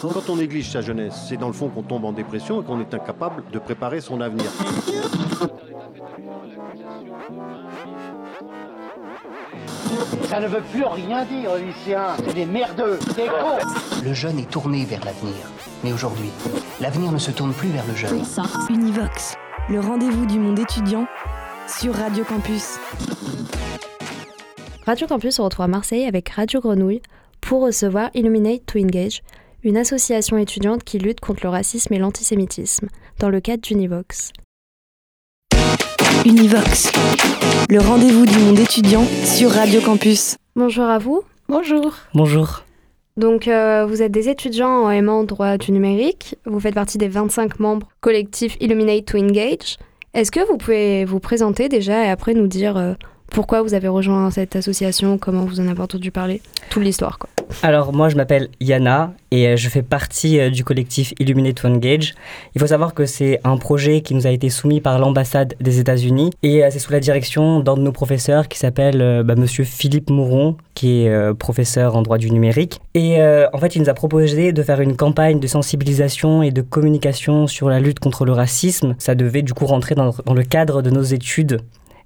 Quand on néglige sa jeunesse, c'est dans le fond qu'on tombe en dépression et qu'on est incapable de préparer son avenir. Ça ne veut plus rien dire, lycéens. C'est des merdeux, des cons. Le jeune est tourné vers l'avenir. Mais aujourd'hui, l'avenir ne se tourne plus vers le jeune. Univox, le rendez-vous du monde étudiant sur Radio Campus. Radio Campus se retrouve à Marseille avec Radio Grenouille pour recevoir Illuminate to Engage, une association étudiante qui lutte contre le racisme et l'antisémitisme, dans le cadre d'Univox. Univox, le rendez-vous du monde étudiant sur Radio Campus. Bonjour à vous. Bonjour. Bonjour. Donc, euh, vous êtes des étudiants en aimant droit du numérique. Vous faites partie des 25 membres collectifs Illuminate to Engage. Est-ce que vous pouvez vous présenter déjà et après nous dire euh, pourquoi vous avez rejoint cette association, comment vous en avez entendu parler, toute l'histoire quoi. Alors moi je m'appelle Yana et euh, je fais partie euh, du collectif Illuminate to Engage. Il faut savoir que c'est un projet qui nous a été soumis par l'ambassade des États-Unis et c'est sous la direction d'un de nos professeurs qui s'appelle bah, Monsieur Philippe Mouron, qui est professeur en droit du numérique. Et en fait il nous a proposé de faire une campagne de sensibilisation et de communication sur la lutte contre le racisme. Ça devait du coup rentrer dans le cadre de nos études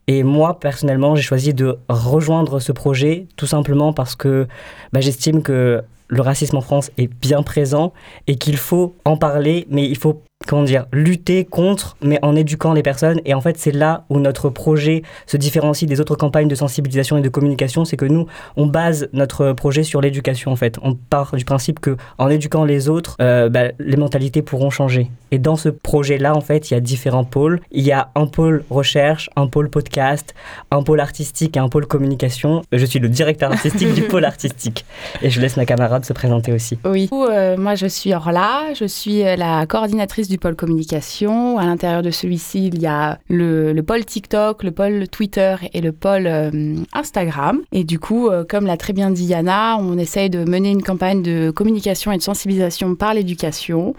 et moi, personnellement, j'ai choisi de rejoindre ce projet tout simplement parce que bah, j'estime que le racisme en France est bien présent et qu'il faut en parler, mais il faut comment dire, lutter contre, mais en éduquant les personnes. Et en fait, c'est là où notre projet se différencie des autres campagnes de sensibilisation et de communication, c'est que nous, on base notre projet sur l'éducation, en fait. On part du principe que en éduquant les autres, euh, bah, les mentalités pourront changer. Et dans ce projet-là, en fait, il y a différents pôles. Il y a un pôle recherche, un pôle podcast, un pôle artistique et un pôle communication. Je suis le directeur artistique du pôle artistique. Et je laisse ma camarade se présenter aussi. Oui. Euh, moi, je suis Orla, je suis euh, la coordinatrice du pôle communication. À l'intérieur de celui-ci, il y a le, pôle TikTok, le pôle Twitter et le pôle euh, Instagram. Et du coup, euh, comme l'a très bien dit Yana, on essaye de mener une campagne de communication et de sensibilisation par l'éducation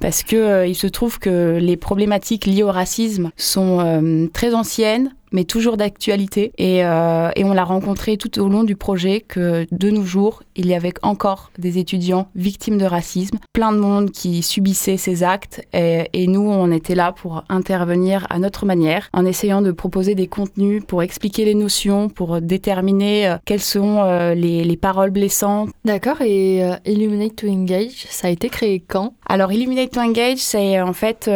parce que euh, il se trouve que les problématiques liées au racisme sont très anciennes, mais toujours d'actualité. Et, euh, et, on l'a rencontré tout au long du projet que de nos jours, il y avait encore des étudiants victimes de racisme, plein de monde qui subissait ces actes. Et, et, nous, on était là pour intervenir à notre manière, en essayant de proposer des contenus pour expliquer les notions, pour déterminer euh, quelles sont euh, les, les, paroles blessantes. D'accord. Et Illuminate to Engage, ça a été créé quand? Alors, Illuminate to Engage, c'est en fait,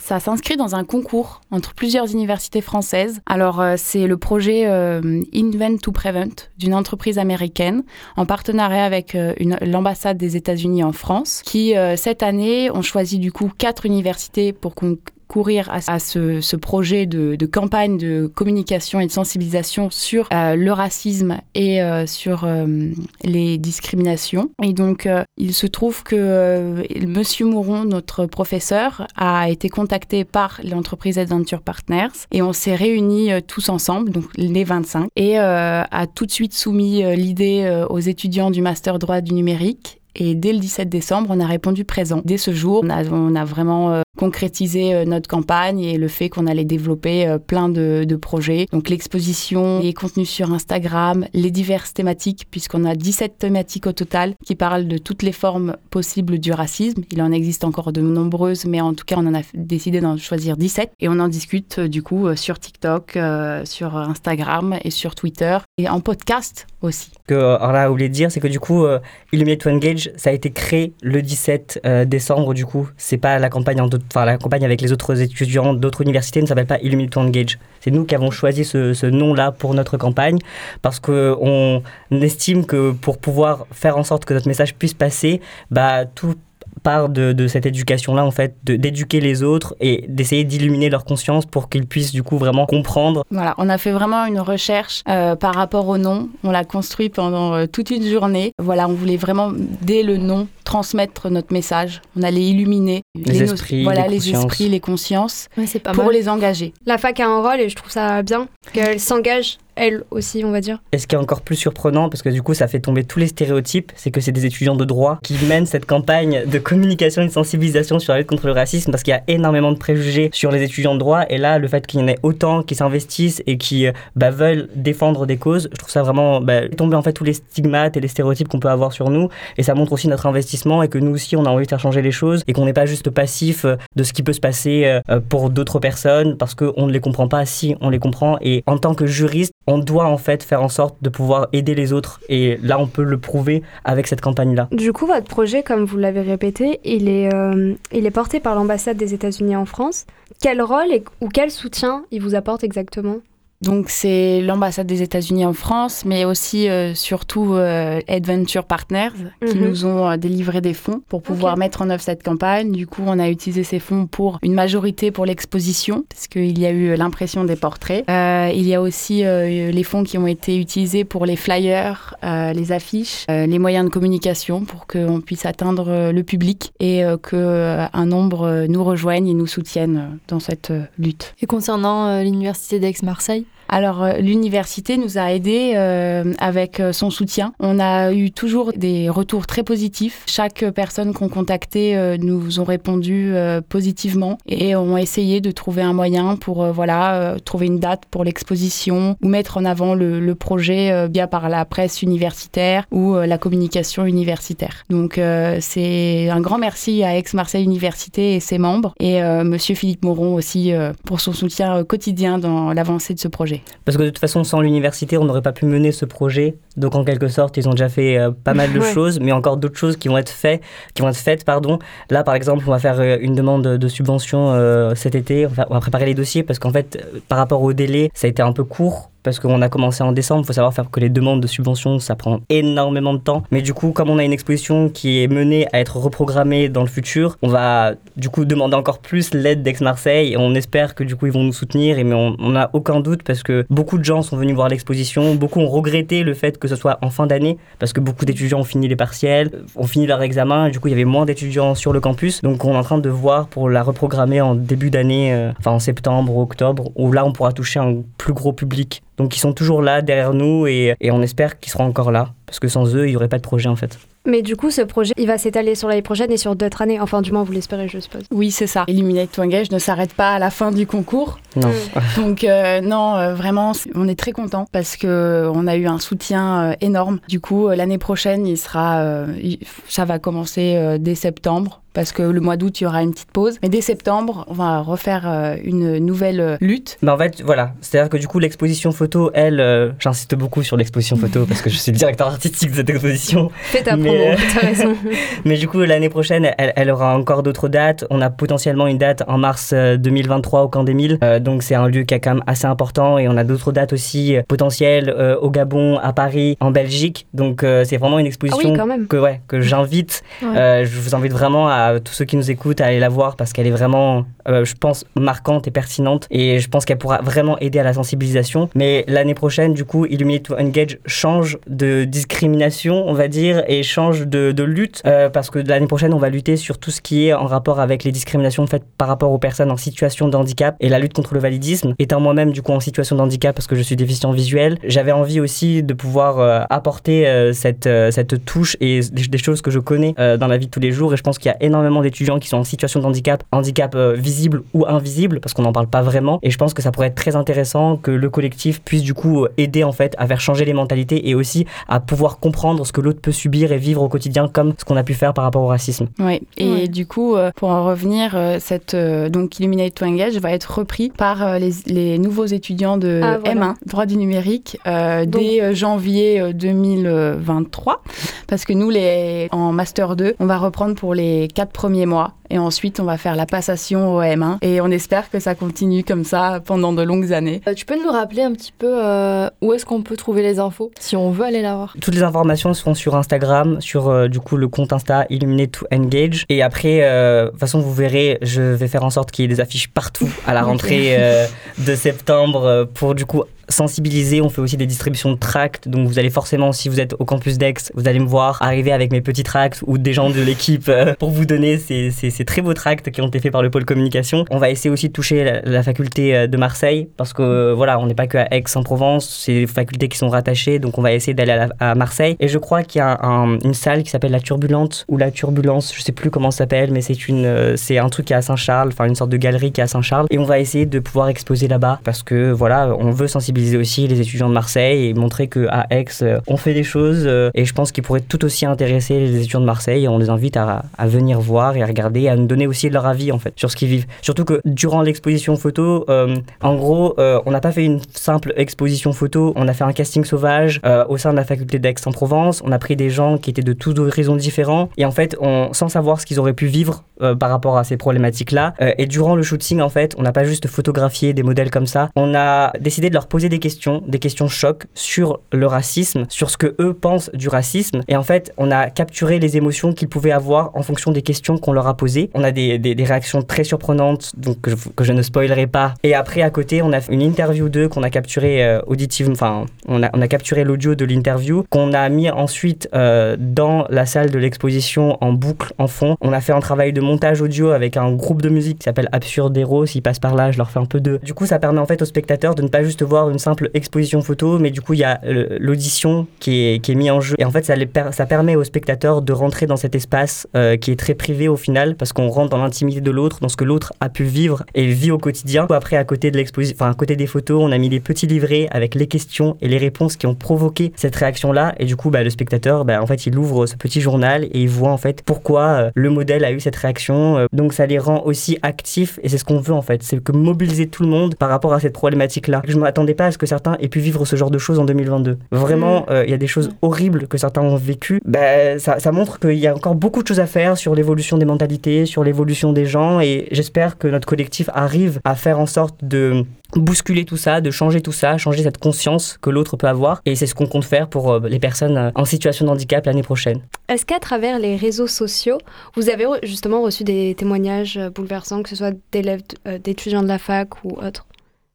ça s'inscrit dans un concours entre plusieurs universités françaises alors, euh, c'est le projet euh, Invent to Prevent d'une entreprise américaine en partenariat avec euh, l'ambassade des États-Unis en France, qui cette année ont choisi du coup quatre universités pour qu'on courir à, ce, projet de, campagne de communication et de sensibilisation sur euh, le racisme et euh, sur euh, les discriminations. Et donc, il se trouve que Monsieur Mouron, notre professeur, a été contacté par l'entreprise Adventure Partners et on s'est réunis tous ensemble, donc les 25, et a tout de suite soumis l'idée aux étudiants du master droit du numérique et dès le 17 décembre, on a répondu présent. Dès ce jour, on a, on a vraiment concrétiser euh, notre campagne et le fait qu'on allait développer euh, plein de, projets. Donc l'exposition, les contenus sur Instagram, les diverses thématiques, puisqu'on a 17 thématiques au total qui parlent de toutes les formes possibles du racisme. Il en existe encore de nombreuses, mais en tout cas, on en a décidé d'en choisir 17 et on en discute euh, du coup sur TikTok, sur Instagram et sur Twitter et en podcast aussi. Que Orla voulait dire, c'est que du coup, Illuminate to Engage, ça a été créé le 17 décembre. Du coup, c'est pas la campagne en enfin la campagne avec les autres étudiants d'autres universités ne s'appelle pas Illuminate to Engage. C'est nous qui avons choisi ce, nom-là pour notre campagne parce qu'on estime que pour pouvoir faire en sorte que notre message puisse passer, bah, tout part de, cette éducation-là, en fait, d'éduquer les autres et d'essayer d'illuminer leur conscience pour qu'ils puissent du coup vraiment comprendre. Voilà, on a fait vraiment une recherche euh, par rapport au nom. On l'a construit pendant euh, toute une journée. Voilà, on voulait vraiment, dès le nom, transmettre notre message. On allait illuminer les, esprits, voilà, les, esprits, les consciences, pour les engager. La fac a un rôle et je trouve ça bien qu'elle s'engage elle aussi, on va dire. Et ce qui est encore plus surprenant, parce que du coup, ça fait tomber tous les stéréotypes, c'est que c'est des étudiants de droit qui mènent cette campagne de communication et de sensibilisation sur la lutte contre le racisme, parce qu'il y a énormément de préjugés sur les étudiants de droit. Et là, le fait qu'il y en ait autant qui s'investissent et qui euh, bah, veulent défendre des causes, je trouve ça vraiment bah, tomber en fait tous les stigmates et les stéréotypes qu'on peut avoir sur nous. Et ça montre aussi notre investissement et que nous aussi on a envie de faire changer les choses et qu'on n'est pas juste passif euh, de ce qui peut se passer euh, pour d'autres personnes parce qu'on ne les comprend pas si on les comprend et en tant que juriste on doit en fait faire en sorte de pouvoir aider les autres et là on peut le prouver avec cette campagne là. Du coup votre projet comme vous l'avez répété il est, euh, il est porté par l'ambassade des États-Unis en France. Quel rôle et, ou quel soutien il vous apporte exactement? Donc c'est l'ambassade des États-Unis en France, mais aussi euh, surtout euh, Adventure Partners qui Mhm. nous ont euh, délivré des fonds pour pouvoir mettre en œuvre cette campagne. Du coup, on a utilisé ces fonds pour une majorité pour l'exposition, parce qu'il y a eu l'impression des portraits. Euh, il y a aussi euh, les fonds qui ont été utilisés pour les flyers, euh, les affiches, euh, les moyens de communication pour qu'on puisse atteindre euh, le public et euh, que euh, un nombre euh, nous rejoigne et nous soutienne euh, dans cette euh, lutte. Et concernant euh, l'université d'Aix-Marseille, Alors, euh, l'université nous a aidés euh, avec euh, son soutien. On a eu toujours des retours très positifs. Chaque personne qu'on contactait euh, nous ont répondu euh, positivement et ont essayé de trouver un moyen pour euh, voilà trouver une date pour l'exposition ou mettre en avant le, le projet via par la presse universitaire ou la communication universitaire. Donc, c'est un grand merci à Aix-Marseille Université et ses membres et Monsieur Philippe Moron aussi pour son soutien quotidien dans l'avancée de ce projet. Parce que de toute façon, sans l'université, on n'aurait pas pu mener ce projet. Donc en quelque sorte, ils ont déjà fait euh, pas mal de Ouais. choses, mais encore d'autres choses qui vont être faites, qui vont être faites, pardon. Là, par exemple, on va faire euh, une demande de subvention euh, cet été. On va, on va préparer les dossiers parce qu'en fait, par rapport au délai, ça a été un peu court. Parce qu'on a commencé en décembre, il faut savoir faire que les demandes de subvention, ça prend énormément de temps. Mais du coup, comme on a une exposition qui est menée à être reprogrammée dans le futur, on va du coup demander encore plus l'aide d'Aix-Marseille et on espère que du coup ils vont nous soutenir. Et mais on n'a aucun doute parce que beaucoup de gens sont venus voir l'exposition, beaucoup ont regretté le fait que ce soit en fin d'année parce que beaucoup d'étudiants ont fini les partiels, ont fini leur examen. Et du coup, il y avait moins d'étudiants sur le campus. Donc on est en train de voir pour la reprogrammer en début d'année, euh, enfin en septembre octobre, où là on pourra toucher un plus gros public. Donc ils sont toujours là derrière nous et, et on espère qu'ils seront encore là parce que sans eux, il n'y aurait pas de projet en fait. Mais du coup ce projet il va s'étaler sur l'année prochaine et sur d'autres années. Enfin du moins vous l'espérez je suppose. Oui, c'est ça. Illuminate to Engage ne s'arrête pas à la fin du concours. Non. Donc euh, non, euh, vraiment, on est très content parce que on a eu un soutien euh, énorme. Du coup, euh, l'année prochaine, il sera, euh, il- ça va commencer euh, dès septembre. Parce que le mois d'août, il y aura une petite pause. Mais dès septembre, on va refaire euh, une nouvelle euh, lutte. Mais en fait, voilà. C'est-à-dire que du coup, l'exposition photo, elle, euh, j'insiste beaucoup sur l'exposition photo parce que je suis le directeur artistique de cette exposition. Fais ta Mais, promo, euh, t'as raison. Mais du coup, l'année prochaine, elle, elle aura encore d'autres dates. On a potentiellement une date en mars euh, 2023 au Camp des Milles. Euh, donc, c'est un lieu qui est quand même assez important. Et on a d'autres dates aussi potentielles euh, au Gabon, à Paris, en Belgique. Donc, euh, c'est vraiment une exposition Ah oui, quand même. que, ouais, que j'invite. Ouais. Euh, je vous invite vraiment à tous ceux qui nous écoutent à aller la voir parce qu'elle est vraiment, euh, je pense, marquante et pertinente. Et je pense qu'elle pourra vraiment aider à la sensibilisation. Mais l'année prochaine, du coup, Illuminate to Engage change de discrimination, on va dire, et change de, lutte. euh, parce que l'année prochaine, on va lutter sur tout ce qui est en rapport avec les discriminations faites par rapport aux personnes en situation de handicap et la lutte contre le validisme. Étant moi-même, du coup, en situation de handicap parce que je suis déficient visuel, j'avais envie aussi de pouvoir euh, apporter cette, cette touche et des, des choses que je connais dans la vie de tous les jours. Et je pense qu'il y a énormément d'étudiants qui sont en situation de handicap, handicap euh, visible ou invisible, parce qu'on n'en parle pas vraiment. Et je pense que ça pourrait être très intéressant que le collectif puisse du coup aider en fait à faire changer les mentalités et aussi à pouvoir comprendre ce que l'autre peut subir et vivre au quotidien comme ce qu'on a pu faire par rapport au racisme. Ouais. Et Ouais. du coup, euh, pour en revenir, euh, cette euh, donc Illuminate to Engage va être repris par euh, les, les nouveaux étudiants de Ah, voilà. M1 droit du numérique euh, Donc- dès euh, janvier euh, 2023 parce que nous les en master 2, on va reprendre pour les quatre premiers mois et ensuite on va faire la passation au M1 et on espère que ça continue comme ça pendant de longues années. Euh, tu peux nous rappeler un petit peu euh, où est-ce qu'on peut trouver les infos si on veut aller la voir? Toutes les informations seront sur Instagram, sur euh, du coup le compte Insta Illuminate to Engage. Et après, euh, de toute façon, vous verrez, je vais faire en sorte qu'il y ait des affiches partout à la rentrée euh, de septembre pour du coup sensibiliser. On fait aussi des distributions de tracts. Donc vous allez forcément, si vous êtes au campus d'Aix, vous allez me voir arriver avec mes petits tracts ou des gens de l'équipe euh, pour vous donner ces, ces, très beaux tracts qui ont été faits par le pôle communication. On va essayer aussi de toucher la, faculté de Marseille parce que voilà, on n'est pas que à Aix-en-Provence, c'est des facultés qui sont rattachées, donc on va essayer d'aller à, Marseille. Et je crois qu'il y a un, une salle qui s'appelle la Turbulente ou la Turbulence, je sais plus comment ça s'appelle, mais c'est une, c'est un truc qui est à Saint-Charles, enfin une sorte de galerie qui est à Saint-Charles, et on va essayer de pouvoir exposer là-bas parce que voilà, on veut sensibiliser aussi les étudiants de Marseille et montrer que à Aix, on fait des choses, et je pense qu'ils pourraient tout aussi intéresser les étudiants de Marseille. On les invite à, venir voir et à regarder, à nous donner aussi leur avis en fait sur ce qu'ils vivent. Surtout que durant l'exposition photo, euh, en gros, euh, on n'a pas fait une simple exposition photo, on a fait un casting sauvage euh, au sein de la faculté d'Aix-en-Provence. On a pris des gens qui étaient de tous horizons différents et en fait, sans savoir ce qu'ils auraient pu vivre euh, par rapport à ces problématiques-là. Euh, et durant le shooting, en fait, on n'a pas juste photographié des modèles comme ça. On a décidé de leur poser des questions, des questions choc sur le racisme, sur ce que eux pensent du racisme. Et en fait, on a capturé les émotions qu'ils pouvaient avoir en fonction des questions qu'on leur a posées. On a des, des, réactions très surprenantes, donc que je, ne spoilerai pas. Et après, à côté, on a une interview d'eux qu'on a capturé euh, auditive, enfin, on a, on a capturé l'audio de l'interview, qu'on a mis ensuite euh, dans la salle de l'exposition en boucle, en fond. On a fait un travail de montage audio avec un groupe de musique qui s'appelle Absurdero. S'ils passent par là, je leur fais un peu de. Du coup, ça permet en fait aux spectateurs de ne pas juste voir une simple exposition photo, mais du coup, il y a euh, l'audition qui est, qui est mise en jeu. Et en fait, ça, ça permet aux spectateurs de rentrer dans cet espace euh, qui est très privé au final, parce qu'on rentre dans l'intimité de l'autre, dans ce que l'autre a pu vivre et vit au quotidien. Après, à côté de enfin, à côté des photos, on a mis des petits livrets avec les questions et les réponses qui ont provoqué cette réaction-là. Et du coup, bah, le spectateur, bah, en fait, il ouvre ce petit journal et il voit en fait pourquoi euh, le modèle a eu cette réaction. Donc, ça les rend aussi actifs et c'est ce qu'on veut en fait, c'est que mobiliser tout le monde par rapport à cette problématique-là. Je ne m'attendais pas à ce que certains aient pu vivre ce genre de choses en 2022. Vraiment, euh, il y a des choses horribles que certains ont vécues. Bah, ça, ça montre qu'il y a encore beaucoup de choses à faire sur l'évolution des mentalités, sur l'évolution des gens et j'espère que notre collectif arrive à faire en sorte de bousculer tout ça, de changer tout ça, changer cette conscience que l'autre peut avoir. Et c'est ce qu'on compte faire pour les personnes en situation de handicap l'année prochaine. Est-ce qu'à travers les réseaux sociaux, vous avez justement reçu des témoignages bouleversants, que ce soit d'élèves, d'étudiants de la fac ou autres?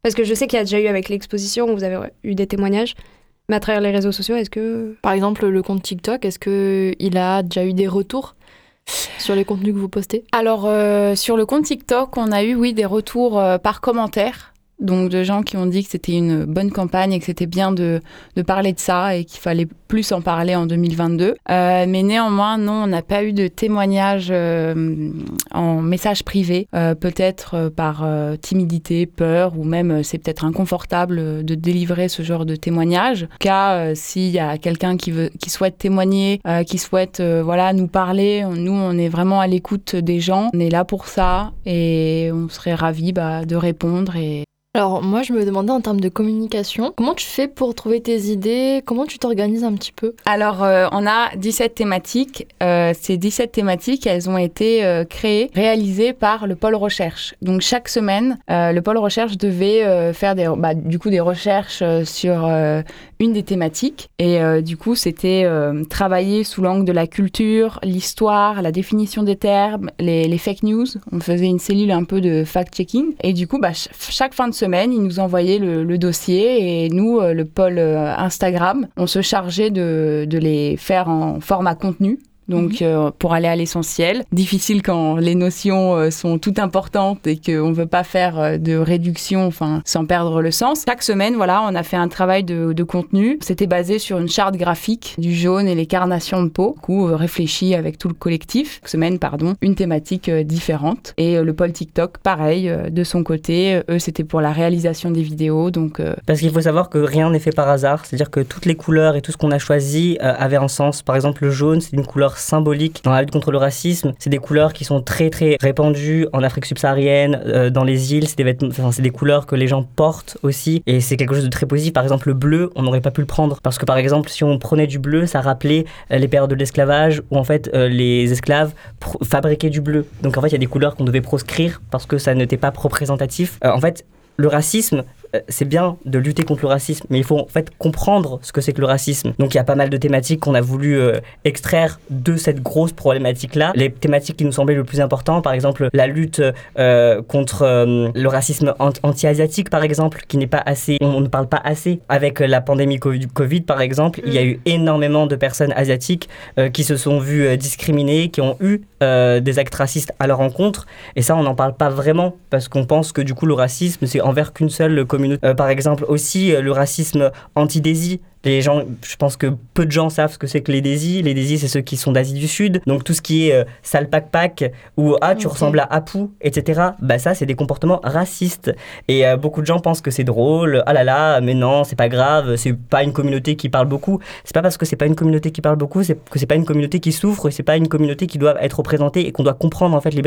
Parce que je sais qu'il y a déjà eu avec l'exposition, vous avez eu des témoignages. Mais à travers les réseaux sociaux, est-ce que... Par exemple, le compte TikTok, est-ce qu'il a déjà eu des retours sur les contenus que vous postez? Alors, euh, sur le compte TikTok, on a eu, oui, des retours euh, par commentaire donc de gens qui ont dit que c'était une bonne campagne et que c'était bien de, de, parler de ça et qu'il fallait plus en parler en 2022. Euh, mais néanmoins, non, on n'a pas eu de témoignages euh, en message privé, euh, peut-être par euh, timidité, peur ou même c'est peut-être inconfortable de délivrer ce genre de témoignage. Car s'il y a quelqu'un qui, veut, qui souhaite témoigner, qui souhaite voilà, nous parler, nous on est vraiment à l'écoute des gens, on est là pour ça et on serait ravis bah, de répondre et alors moi je me demandais en termes de communication, comment tu fais pour trouver tes idées? Comment tu t'organises un petit peu? Alors euh, on a 17 thématiques. Euh, ces 17 thématiques, elles ont été euh, créées, réalisées par le pôle recherche. Donc chaque semaine, euh, le pôle recherche devait faire des, bah, du coup des recherches sur une des thématiques. Et du coup c'était travailler sous l'angle de la culture, l'histoire, la définition des termes, les, fake news. On faisait une cellule un peu de fact-checking. Et du coup, bah, chaque fin de semaine, ils nous envoyaient le, dossier et nous, euh, le pôle euh, Instagram, on se chargeait de les faire en format contenu. Donc, mmh. euh, pour aller à l'essentiel, difficile quand les notions euh, sont toutes importantes et qu'on ne veut pas faire euh, de réduction, enfin, sans perdre le sens. Chaque semaine, voilà, on a fait un travail de, de contenu. C'était basé sur une charte graphique du jaune et les carnations de peau, du coup, réfléchi avec tout le collectif. Chaque semaine, pardon, une thématique différente. Et le pôle TikTok, pareil, de son côté, eux, c'était pour la réalisation des vidéos. Donc, Parce qu'il faut savoir que rien n'est fait par hasard. C'est-à-dire que toutes les couleurs et tout ce qu'on a choisi avaient un sens. Par exemple, le jaune, c'est une couleur symbolique dans la lutte contre le racisme. C'est des couleurs qui sont très très répandues en Afrique subsaharienne, euh, dans les îles. C'est des, couleurs que les gens portent aussi. Et c'est quelque chose de très positif. Par exemple, le bleu, on n'aurait pas pu le prendre. Parce que par exemple, si on prenait du bleu, ça rappelait euh, les périodes de l'esclavage où en fait euh, les esclaves fabriquaient du bleu. Donc en fait, il y a des couleurs qu'on devait proscrire parce que ça n'était pas représentatif. En fait, le racisme, c'est bien de lutter contre le racisme, mais il faut en fait comprendre ce que c'est que le racisme. Donc il y a pas mal de thématiques qu'on a voulu euh, extraire de cette grosse problématique-là. Les thématiques qui nous semblaient le plus importantes, par exemple la lutte euh, contre euh, le racisme an- anti-asiatique, par exemple, qui n'est pas assez, on ne parle pas assez. Avec la pandémie Covid, par exemple, il y a eu énormément de personnes asiatiques euh, qui se sont vues euh, discriminées, qui ont eu euh, des actes racistes à leur encontre. Et ça, on n'en parle pas vraiment parce qu'on pense que du coup, le racisme, c'est envers qu'une seule communauté. Euh, par exemple, aussi euh, le racisme anti-dési. Les gens, je pense que peu de gens savent ce que c'est que les désis. Les désis, c'est ceux qui sont d'Asie du Sud. Donc tout ce qui est euh, sale pack ou ah, tu ressembles à Apu, etc. Bah ça, c'est des comportements racistes. Et euh, beaucoup de gens pensent que c'est drôle. Ah là là, mais non, c'est pas grave. C'est pas une communauté qui parle beaucoup. C'est pas parce que c'est pas une communauté qui parle beaucoup, c'est que c'est pas une communauté qui souffre. C'est pas une communauté qui doit être représentée et qu'on doit comprendre en fait les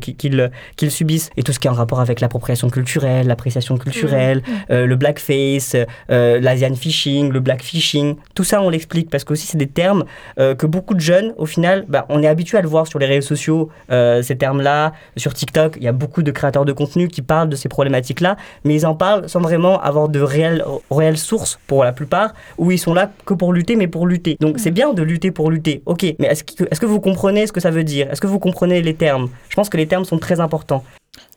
qui- qu'ils subissent. Et tout ce qui est en rapport avec l'appropriation culturelle, l'appréciation culturelle, euh, le blackface, euh, l'asian fishing, le black fishing, tout ça on l'explique parce que aussi c'est des termes euh, que beaucoup de jeunes, au final, bah, on est habitué à le voir sur les réseaux sociaux, euh, ces termes-là, sur TikTok, il y a beaucoup de créateurs de contenu qui parlent de ces problématiques-là, mais ils en parlent sans vraiment avoir de réelles, sources pour la plupart, où ils sont là que pour lutter, mais pour lutter. Donc c'est bien de lutter pour lutter, ok, mais est-ce que vous comprenez ce que ça veut dire? Est-ce que vous comprenez les termes? Je pense que les termes sont très importants.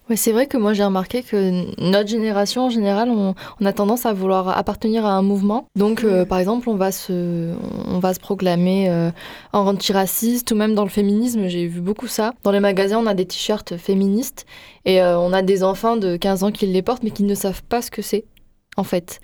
Ouais, c'est vrai que moi j'ai remarqué que notre génération en général, on, on a tendance à vouloir appartenir à un mouvement. Donc euh, par exemple, on va se, on va se proclamer euh, antiraciste ou même dans le féminisme, j'ai vu beaucoup ça. Dans les magasins, on a des t-shirts féministes et euh, on a des enfants de 15 ans qui les portent mais qui ne savent pas ce que c'est en fait.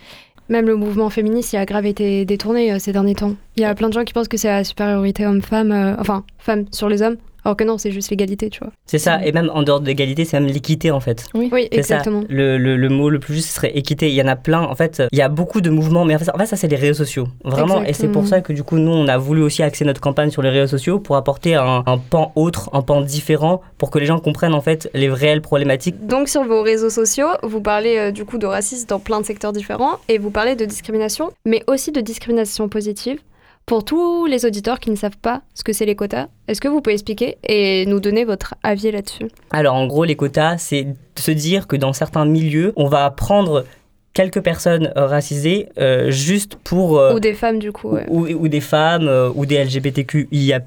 Même le mouvement féministe, il a grave été détourné euh, ces derniers temps. Il y a plein de gens qui pensent que c'est la supériorité homme-femme, enfin, femme sur les hommes, alors que non, c'est juste l'égalité, tu vois. C'est ça, et même en dehors de l'égalité, c'est même l'équité en fait. Oui, ça. exactement. Le, le, le mot le plus juste serait équité. Il y en a plein. En fait, il y a beaucoup de mouvements, mais en fait, en fait, ça, c'est les réseaux sociaux. Vraiment. Et c'est pour ça que du coup, nous, on a voulu aussi axer notre campagne sur les réseaux sociaux pour apporter un, un pan autre, un pan différent, pour que les gens comprennent en fait les réelles problématiques. Donc sur vos réseaux sociaux, vous parlez euh, du coup de racisme dans plein de secteurs différents et vous parlez de discrimination, mais aussi de discrimination positive. Pour tous les auditeurs qui ne savent pas ce que c'est les quotas, est-ce que vous pouvez expliquer et nous donner votre avis là-dessus? Alors, en gros, les quotas, c'est se dire que dans certains milieux, on va prendre quelques personnes euh, racisées euh, juste pour euh, Ou des femmes du coup ouais. ou, ou des femmes, euh, ou des LGBTQIA+,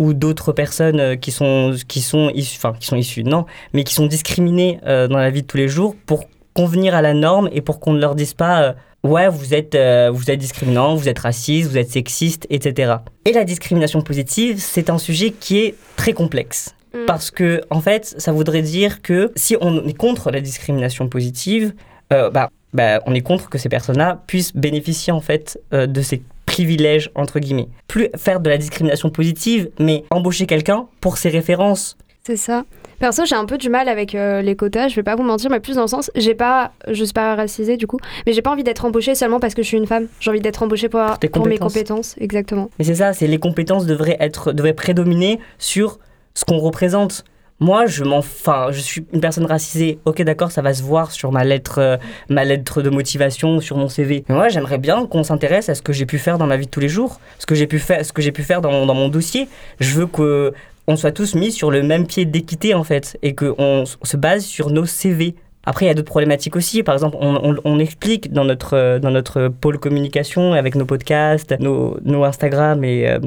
ou d'autres personnes qui sont, qui sont issues, enfin, qui sont issues, non, mais qui sont discriminées dans la vie de tous les jours pour convenir à la norme et pour qu'on ne leur dise pas ouais vous êtes euh, vous êtes discriminant, vous êtes raciste, vous êtes sexiste, etc. Et la discrimination positive, c'est un sujet qui est très complexe. Mm. Parce que, en fait, ça voudrait dire que si on est contre la discrimination positive, euh, bah, bah, on est contre que ces personnes-là puissent bénéficier, en fait, euh, de ces privilèges, entre guillemets. Plus faire de la discrimination positive, mais embaucher quelqu'un pour ses références. C'est ça. Perso, j'ai un peu du mal avec euh, les quotas, je vais pas vous mentir, mais plus dans le sens, j'ai pas, je suis pas racisée du coup, mais j'ai pas envie d'être embauchée seulement parce que je suis une femme. J'ai envie d'être embauchée pour, pour mes compétences. exactement. Mais c'est ça, c'est les compétences devraient être devraient prédominer sur ce qu'on représente. Moi, je m'en, enfin, je suis une personne racisée. Ok, d'accord, ça va se voir sur ma lettre, euh, ma lettre de motivation, sur mon CV. Mais moi, j'aimerais bien qu'on s'intéresse à ce que j'ai pu faire dans la vie de tous les jours, ce que j'ai pu faire, ce que j'ai pu faire dans mon, dans mon dossier. Je veux que on soit tous mis sur le même pied d'équité en fait, et qu'on se base sur nos CV. Après, il y a d'autres problématiques aussi. Par exemple, on, explique dans notre, euh, dans notre pôle communication, avec nos podcasts, nos, nos Instagram et, euh,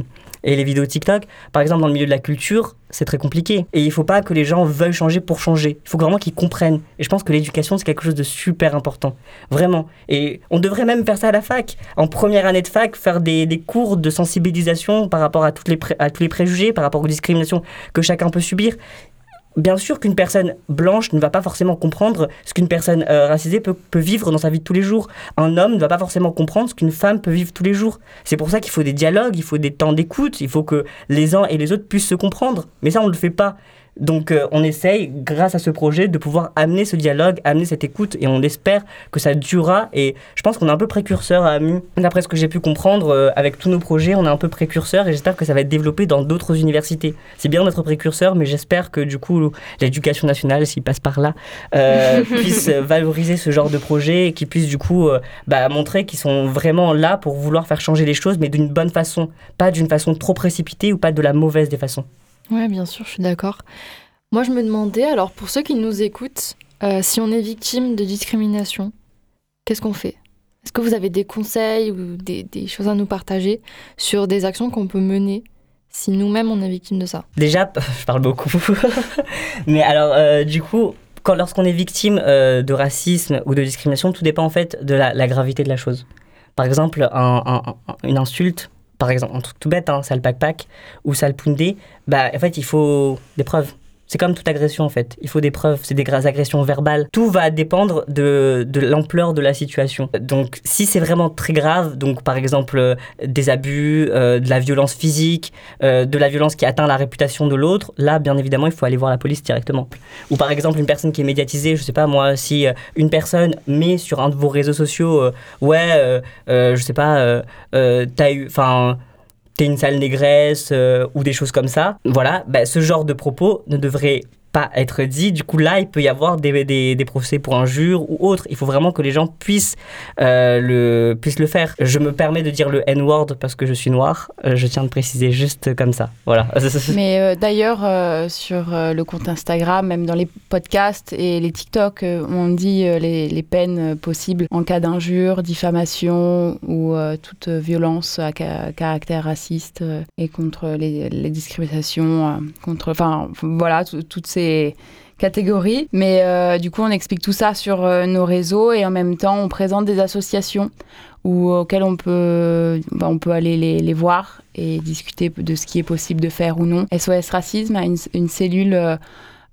et les vidéos TikTok. Par exemple, dans le milieu de la culture, c'est très compliqué. Et il ne faut pas que les gens veuillent changer pour changer. Il faut vraiment qu'ils comprennent. Et je pense que l'éducation, c'est quelque chose de super important. Vraiment. Et on devrait même faire ça à la fac. En première année de fac, faire des, des cours de sensibilisation par rapport à, toutes les à tous les préjugés, par rapport aux discriminations que chacun peut subir. Bien sûr qu'une personne blanche ne va pas forcément comprendre ce qu'une personne euh, racisée peut, peut vivre dans sa vie de tous les jours. Un homme ne va pas forcément comprendre ce qu'une femme peut vivre tous les jours. C'est pour ça qu'il faut des dialogues, il faut des temps d'écoute, il faut que les uns et les autres puissent se comprendre. Mais ça, on ne le fait pas. Donc euh, on essaye, grâce à ce projet, de pouvoir amener ce dialogue, amener cette écoute, et on espère que ça durera. Et je pense qu'on est un peu précurseur à AMU. D'après ce que j'ai pu comprendre, euh, avec tous nos projets, on est un peu précurseur, et j'espère que ça va être développé dans d'autres universités. C'est bien d'être précurseur, mais j'espère que du coup, l'éducation nationale, s'il passe par là, euh, puisse valoriser ce genre de projet, et qu'ils puissent du coup bah, montrer qu'ils sont vraiment là pour vouloir faire changer les choses, mais d'une bonne façon, pas d'une façon trop précipitée ou pas de la mauvaise des façons. Ouais, bien sûr, je suis d'accord. Moi, je me demandais, alors pour ceux qui nous écoutent, Euh, si on est victime de discrimination, qu'est-ce qu'on fait? Est-ce que vous avez des conseils ou des, des choses à nous partager sur des actions qu'on peut mener si nous-mêmes on est victime de ça? Déjà, je parle beaucoup. Mais alors, euh, du coup, lorsqu'on est victime euh, de racisme ou de discrimination, tout dépend en fait de la, gravité de la chose. Par exemple, un- un- un- une insulte, par exemple, un truc tout bête, hein, sale pack ou sale poundé, bah, en fait, il faut des preuves. C'est comme toute agression en fait. Il faut des preuves, c'est des agressions verbales. Tout va dépendre de, de l'ampleur de la situation. Donc si c'est vraiment très grave, donc par exemple euh, des abus, euh, de la violence physique, euh, de la violence qui atteint la réputation de l'autre, là bien évidemment il faut aller voir la police directement. Ou par exemple une personne qui est médiatisée, je sais pas moi, si une personne met sur un de vos réseaux sociaux, ouais, je sais pas, t'as eu, enfin t'es une sale négresse euh, ou des choses comme ça, voilà, bah, ce genre de propos ne devrait pas être dit. Du coup, là, il peut y avoir des, des, des procès pour injure ou autre. Il faut vraiment que les gens puissent, euh, le, puissent le faire. Je me permets de dire le N-word parce que je suis noir. Euh, je tiens de préciser juste comme ça. Voilà. Mais euh, d'ailleurs, sur le compte Instagram, même dans les podcasts et les TikTok, on dit les, les peines possibles en cas d'injure, diffamation ou toute violence à ca- caractère raciste et contre les, les discriminations, contre, enfin voilà, tout- toutes ces catégories. Mais euh, du coup, on explique tout ça sur euh, nos réseaux et en même temps, on présente des associations où, auxquelles on peut, bah, on peut aller les, les voir et discuter de ce qui est possible de faire ou non. SOS Racisme a une, une cellule euh,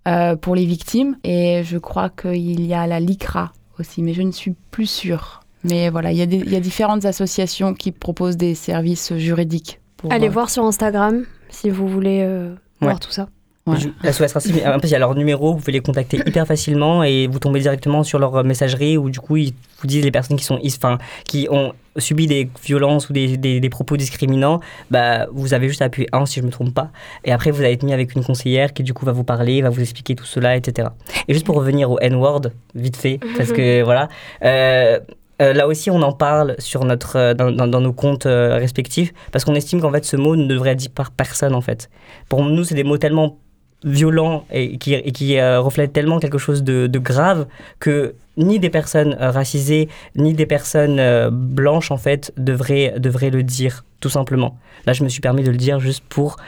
euh, pour les victimes et je crois qu'il y a la LICRA aussi, mais je ne suis plus sûre. Mais voilà, il y, a des- il y a différentes associations qui proposent des services juridiques. Pour, Allez euh, voir sur Instagram si vous voulez euh, voir tout ça. La SOS Racisme, en plus, il y a leur numéro, vous pouvez les contacter hyper facilement et vous tombez directement sur leur euh, messagerie où du coup ils vous disent les personnes qui sont enfin, qui ont subi des violences ou des, des- des propos discriminants, bah, vous avez juste à appuyer 1 si je ne me trompe pas. Et après, vous allez être mis avec une conseillère qui du coup va vous parler, va vous expliquer tout cela, etc. Et juste pour revenir au N-word, vite fait, parce que voilà. euh, euh, là aussi, on en parle sur notre, euh, dans, dans- dans nos comptes euh, respectifs, parce qu'on estime qu'en fait, ce mot ne devrait être dit par personne, en fait. Pour nous, c'est des mots tellement violents et qui, et qui euh, reflètent tellement quelque chose de, de grave que ni des personnes euh, racisées, ni des personnes euh, blanches, en fait, devraient, devraient le dire, tout simplement. Là, je me suis permis de le dire juste pour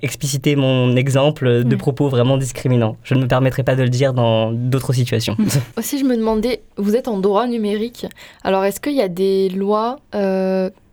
expliciter mon exemple de Mm. propos vraiment discriminants. Je ne me permettrai pas de le dire dans d'autres situations. Aussi, je me demandais, vous êtes en droit numérique, alors est-ce qu'il y a des lois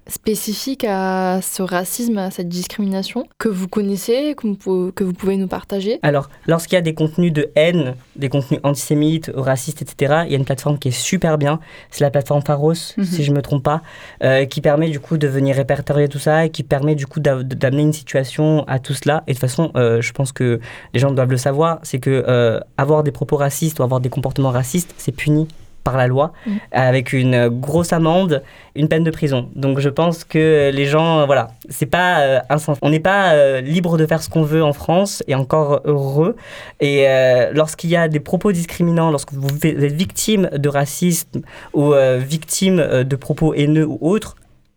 spécifiques à ce racisme, à cette discrimination, que vous connaissez, que vous, pou- que vous pouvez nous partager Alors, lorsqu'il y a des contenus de haine, des contenus antisémites, racistes, etc., il y a une plateforme qui est super bien. C'est la plateforme Pharos, Mhm. si je ne me trompe pas, euh, qui permet du coup de venir répertorier tout ça et qui permet du coup d'a- d'amener une situation à tout cela. Et de toute façon, euh, je pense que les gens doivent le savoir, c'est que euh, avoir des propos racistes ou avoir des comportements racistes, c'est puni par la loi Mhm. avec une grosse amende, une peine de prison. Donc je pense que les gens, euh, voilà, c'est pas euh, insens- On n'est pas euh, libre de faire ce qu'on veut en France et encore heureux. Et euh, lorsqu'il y a des propos discriminants, lorsque vous êtes victime de racisme ou victime de propos haineux ou autres,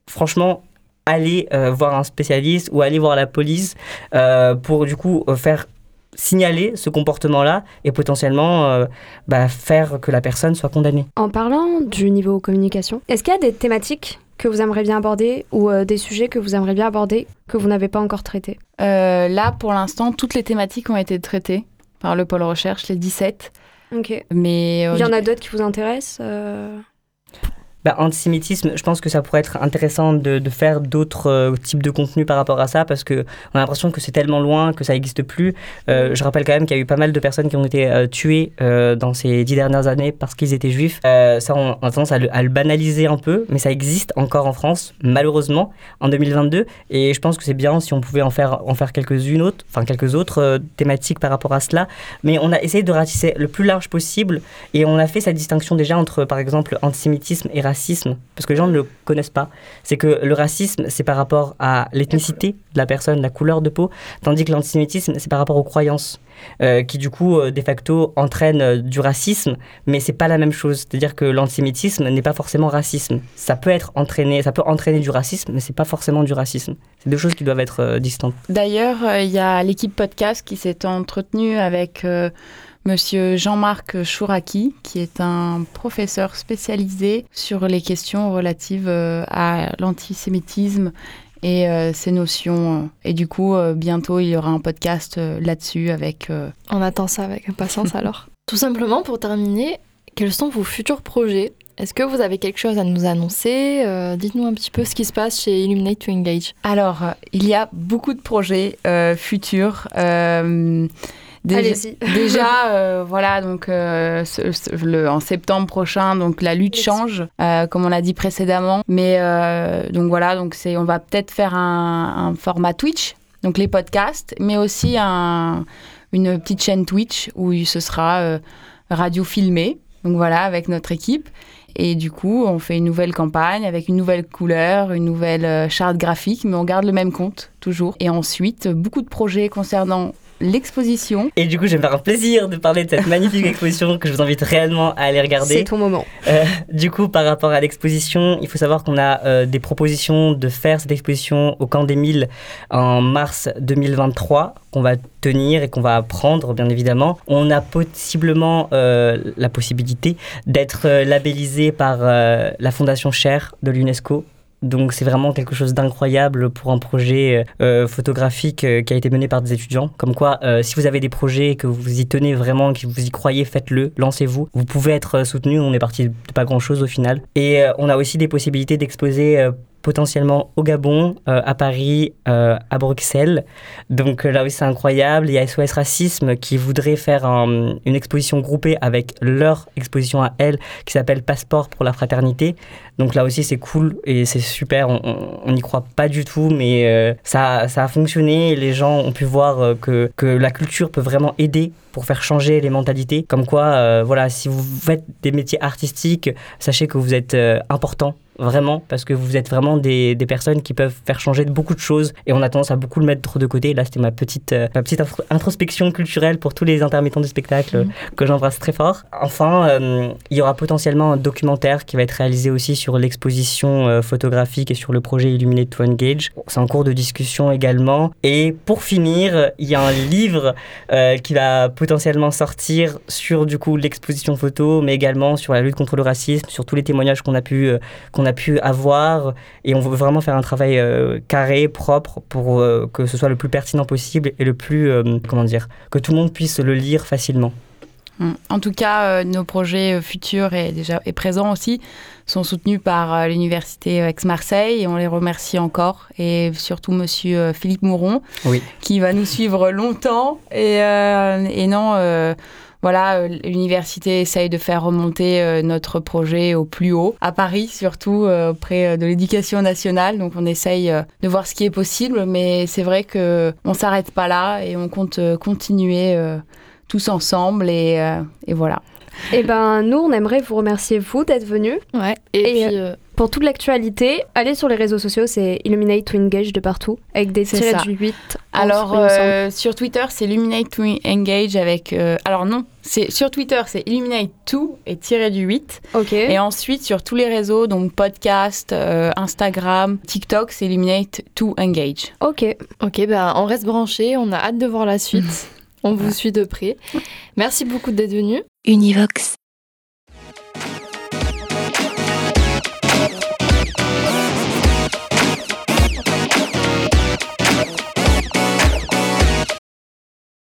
franchement, allez euh, voir un spécialiste ou allez voir la police euh, pour du coup euh, faire signaler ce comportement-là et potentiellement euh, bah, faire que la personne soit condamnée. En parlant du niveau communication, est-ce qu'il y a des thématiques que vous aimeriez bien aborder ou euh, des sujets que vous aimeriez bien aborder que vous n'avez pas encore traités Euh, là, pour l'instant, toutes les thématiques ont été traitées par le pôle recherche, les 17. Ok. Mais euh, Il y en a d'autres qui vous intéressent euh, Bah, antisémitisme, je pense que ça pourrait être intéressant de, faire d'autres euh, types de contenus par rapport à ça parce que on a l'impression que c'est tellement loin que ça n'existe plus. Euh, je rappelle quand même qu'il y a eu pas mal de personnes qui ont été euh, tuées dans ces dix dernières années parce qu'ils étaient juifs. Ça, on, a tendance à le, à banaliser un peu, mais ça existe encore en France, malheureusement, en 2022. Et je pense que c'est bien si on pouvait en faire, en faire quelques-unes autres, enfin quelques autres thématiques par rapport à cela. Mais on a essayé de ratisser le plus large possible et on a fait cette distinction déjà entre, par exemple, antisémitisme et racisme, parce que les gens ne le connaissent pas. C'est que le racisme, c'est par rapport à l'ethnicité de la personne, la couleur de peau, tandis que l'antisémitisme, c'est par rapport aux croyances, euh, qui du coup, euh, de facto, entraînent euh, du racisme, mais c'est pas la même chose. C'est-à-dire que l'antisémitisme n'est pas forcément racisme. Ça peut être entraîné, ça peut entraîner du racisme, mais c'est pas forcément du racisme. C'est deux choses qui doivent être distantes. D'ailleurs, il y a l'équipe podcast qui s'est entretenue avec Monsieur Jean-Marc Chouraki, qui est un professeur spécialisé sur les questions relatives à l'antisémitisme et ces notions. Et du coup, bientôt, il y aura un podcast là-dessus avec... On attend ça avec impatience alors. Tout simplement, pour terminer, quels sont vos futurs projets? Est-ce que vous avez quelque chose à nous annoncer? Euh, Dites-nous un petit peu ce qui se passe chez Illuminate to Engage. Alors, euh, il y a beaucoup de projets euh, futurs. Déjà, voilà, donc le, en septembre prochain, donc la lutte change, comme on l'a dit précédemment. Mais donc voilà, donc c'est, on va peut-être faire un, un, format Twitch, donc les podcasts, mais aussi un, une petite chaîne Twitch où ce sera radio filmée. Donc voilà, avec notre équipe. Et du coup, on fait une nouvelle campagne avec une nouvelle couleur, une nouvelle euh, charte graphique, mais on garde le même compte toujours. Et ensuite, beaucoup de projets concernant l'exposition. Et du coup, je vais me faire un plaisir de parler de cette magnifique exposition que je vous invite réellement à aller regarder. C'est ton moment. Euh, du coup, par rapport à l'exposition, il faut savoir qu'on a euh, des propositions de faire cette exposition au Camp des Milles en mars 2023 qu'on va tenir et qu'on va apprendre, bien évidemment. On a possiblement euh, la possibilité d'être labellisé par la Fondation Cher de l'UNESCO donc c'est vraiment quelque chose d'incroyable pour un projet euh, photographique euh, qui a été mené par des étudiants. Comme quoi, euh, si vous avez des projets que vous y tenez vraiment, que vous y croyez, faites-le, lancez-vous. Vous pouvez être soutenu. On est parti de pas grand-chose au final. Et on a aussi des possibilités d'exposer potentiellement au Gabon, euh, à Paris, euh, à Bruxelles. Donc euh, là aussi c'est incroyable. Il y a SOS Racisme qui voudrait faire une exposition groupée avec leur exposition à elle qui s'appelle Passeport pour la fraternité. Donc là aussi c'est cool et c'est super. On n'y croit pas du tout mais ça, ça a fonctionné. Les gens ont pu voir que, que la culture peut vraiment aider pour faire changer les mentalités. Comme quoi, voilà, si vous faites des métiers artistiques, sachez que vous êtes important vraiment, parce que vous êtes vraiment des, des, personnes qui peuvent faire changer beaucoup de choses et on a tendance à beaucoup le mettre de côté. Là, c'était ma petite, euh, ma petite introspection culturelle pour tous les intermittents du spectacle mhm. que j'embrasse très fort. Enfin, euh, il y aura potentiellement un documentaire qui va être réalisé aussi sur l'exposition euh, photographique et sur le projet Illuminate to Engage. C'est en cours de discussion également. Et pour finir, il y a un livre qui va potentiellement sortir sur du coup l'exposition photo, mais également sur la lutte contre le racisme, sur tous les témoignages qu'on a pu qu'on a pu avoir. Et on veut vraiment faire un travail euh, carré, propre, pour euh, que ce soit le plus pertinent possible et le plus, euh, comment dire, que tout le monde puisse le lire facilement. Hum. En tout cas, nos projets futurs et déjà et présents aussi sont soutenus par l'université Aix-Marseille et on les remercie encore et surtout Monsieur Philippe Mouron oui. qui va nous suivre longtemps et, et non voilà, euh, l'université essaye de faire remonter euh, notre projet au plus haut, à Paris surtout, euh, auprès de l'éducation nationale. Donc on essaye de voir ce qui est possible, mais c'est vrai qu'on ne s'arrête pas là et on compte continuer tous ensemble et, et voilà. Eh ben, nous, on aimerait vous remercier, vous, d'être venus. Ouais. Et, puis, pour toute l'actualité, allez sur les réseaux sociaux, c'est Illuminate to Engage de partout, avec des tirés du 8. Alors, euh, sur Twitter, c'est Illuminate to Engage avec. Euh, alors, non, c'est sur Twitter, c'est Illuminate to et tiré du 8. Ok. Et ensuite, sur tous les réseaux, donc podcast, euh, Instagram, TikTok, c'est Illuminate to Engage. Ok. Ok, ben, on reste branché, on a hâte de voir la suite. on vous suit de près. Merci beaucoup d'être venu. Univox.